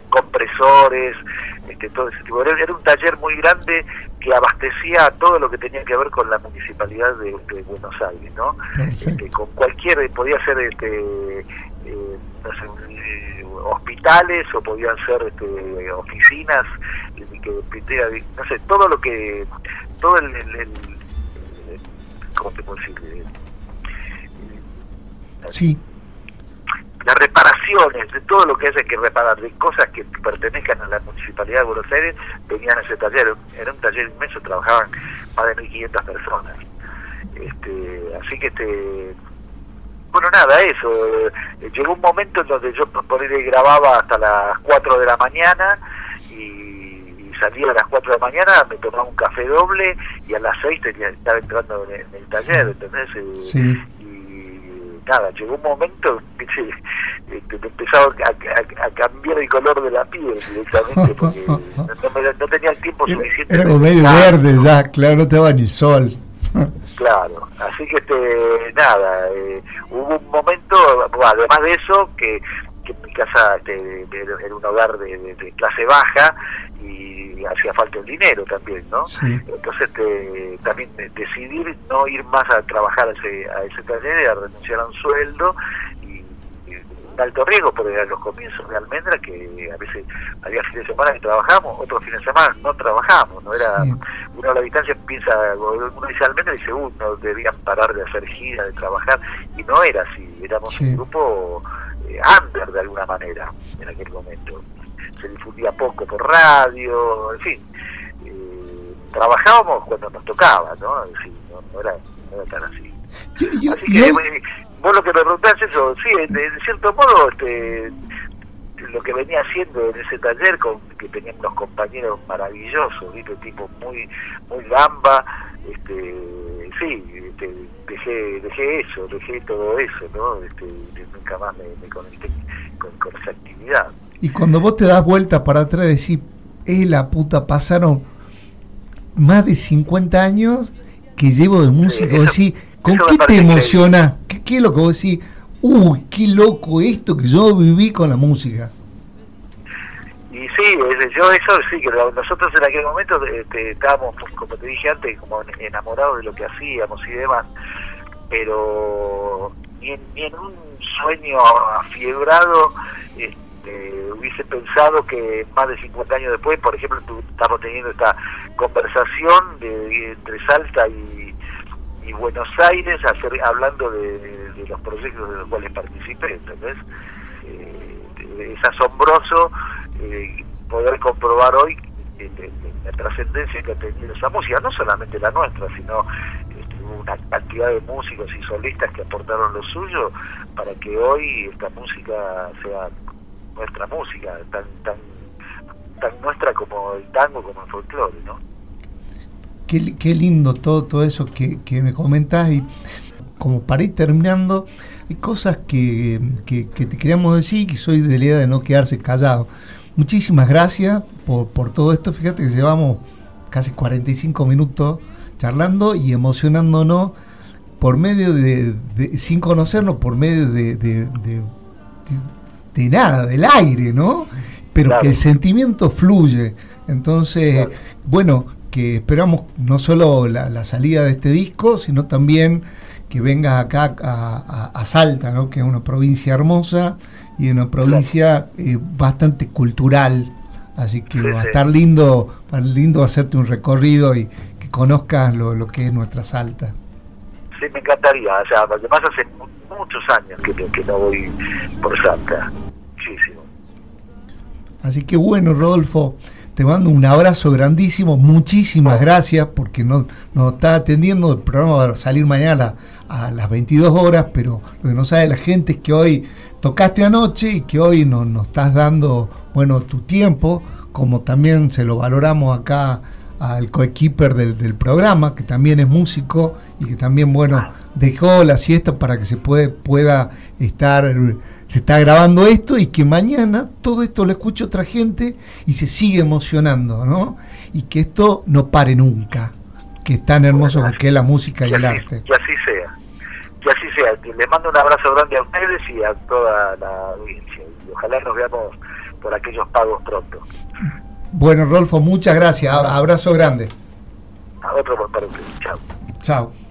compresores, este, todo ese tipo. Era, un taller muy grande que abastecía todo lo que tenía que ver con la municipalidad de, Buenos Aires, ¿no? Este, con cualquier, podía ser este, eh, hospitales o podían ser este, oficinas que no sé todo lo que todo el, el, cómo te puedo decir eh, sí. las reparaciones de todo lo que haya que reparar de cosas que pertenezcan a la municipalidad de Buenos Aires venían a ese taller era un taller inmenso trabajaban más de 1500 personas. Este así que este bueno, nada, eso. Eh, llegó un momento en donde yo por ahí grababa hasta las 4 de la mañana y, salía a las 4 de la mañana, me tomaba un café doble y a las 6 tenía, estaba entrando en, el taller, ¿entendés? Eh, sí. Y nada, llegó un momento que este, me empezaba a, cambiar el color de la piel directamente porque no, tenía el tiempo suficiente. Era como medio verde ya, claro, no te daba ni sol. Claro, así que este nada, eh, hubo un momento, además de eso, que, que mi casa este, era un hogar de, clase baja y hacía falta el dinero también, ¿no? Entonces este, también decidir no ir más a trabajar a ese, a ese taller, a renunciar a un sueldo alto riesgo, porque eran los comienzos de Almendra que a veces había fines de semana que trabajamos, otros fines de semana no trabajamos, no era uno a la distancia piensa, uno dice Almendra y dice, uno debían parar de hacer gira, de trabajar, y no era así, éramos un grupo eh, under de alguna manera en aquel momento. Se difundía poco por radio, en fin. Eh, trabajábamos cuando nos tocaba, ¿no? no, era, no era tan así. Así que, vos lo que me preguntás eso, sí, de, cierto modo, este, lo que venía haciendo en ese taller, con que tenía unos compañeros maravillosos, ¿viste? tipo muy muy gamba, este, sí, este, dejé, dejé eso, dejé todo eso, ¿no? Este, nunca más me, conecté con, esa actividad. Y cuando vos te das vuelta para atrás y decís, eh, la puta, pasaron más de 50 años que llevo de músico, sí, ¿Con qué te emociona? ¿Qué, es lo que vos decís? Uy, qué loco esto que yo viví con la música. Y sí, yo eso sí, que nosotros en aquel momento este, estábamos, como te dije antes, como enamorados de lo que hacíamos y demás, pero ni en, un sueño afiebrado este, hubiese pensado que más de 50 años después, por ejemplo, estamos teniendo esta conversación de, entre Salta y y Buenos Aires hacer, hablando de, los proyectos de los cuales participé, ¿entendés? Eh, es asombroso eh, poder comprobar hoy la trascendencia que ha tenido esa música, no solamente la nuestra, sino este, una cantidad de músicos y solistas que aportaron lo suyo para que hoy esta música sea nuestra música, tan, tan, tan nuestra como el tango, como el folclore, ¿no? Qué, lindo todo, todo eso que, me comentas. Y como para ir terminando, hay cosas que, que, te queríamos decir que soy de la idea de no quedarse callado. Muchísimas gracias por, por todo esto. Fíjate que llevamos casi 45 minutos charlando y emocionándonos por medio de, sin conocernos, por medio de, de, de, nada, del aire, ¿no? Pero que el sentimiento fluye. Entonces, bueno, que esperamos no solo la, salida de este disco, sino también que vengas acá a, Salta, ¿no? que es una provincia hermosa y una provincia eh, bastante cultural. Así que va a estar lindo, va lindo hacerte un recorrido y que conozcas lo, lo que es nuestra Salta. Sí, me encantaría. O sea, además hace muchos años que, que no voy por Salta. Muchísimo. Así que bueno, Rodolfo te mando un abrazo grandísimo, muchísimas gracias porque nos, está atendiendo, el programa va a salir mañana a, las 22 horas, pero lo que no sabe la gente es que hoy tocaste anoche y que hoy nos, nos estás dando, bueno, tu tiempo, como también se lo valoramos acá al coequiper del, del programa, que también es músico y que también, bueno, dejó la siesta para que se puede, pueda estar se está grabando esto y que mañana todo esto lo escuche otra gente y se sigue emocionando, ¿no? Y que esto no pare nunca, que es tan hermoso que es la música y, el arte. Que así sea, que así sea. Les mando un abrazo grande a ustedes y a toda la audiencia. Y ojalá nos veamos por aquellos pagos pronto. Bueno, Rolfo, muchas gracias. Abrazo grande. A otro por ustedes. Chao. Chao.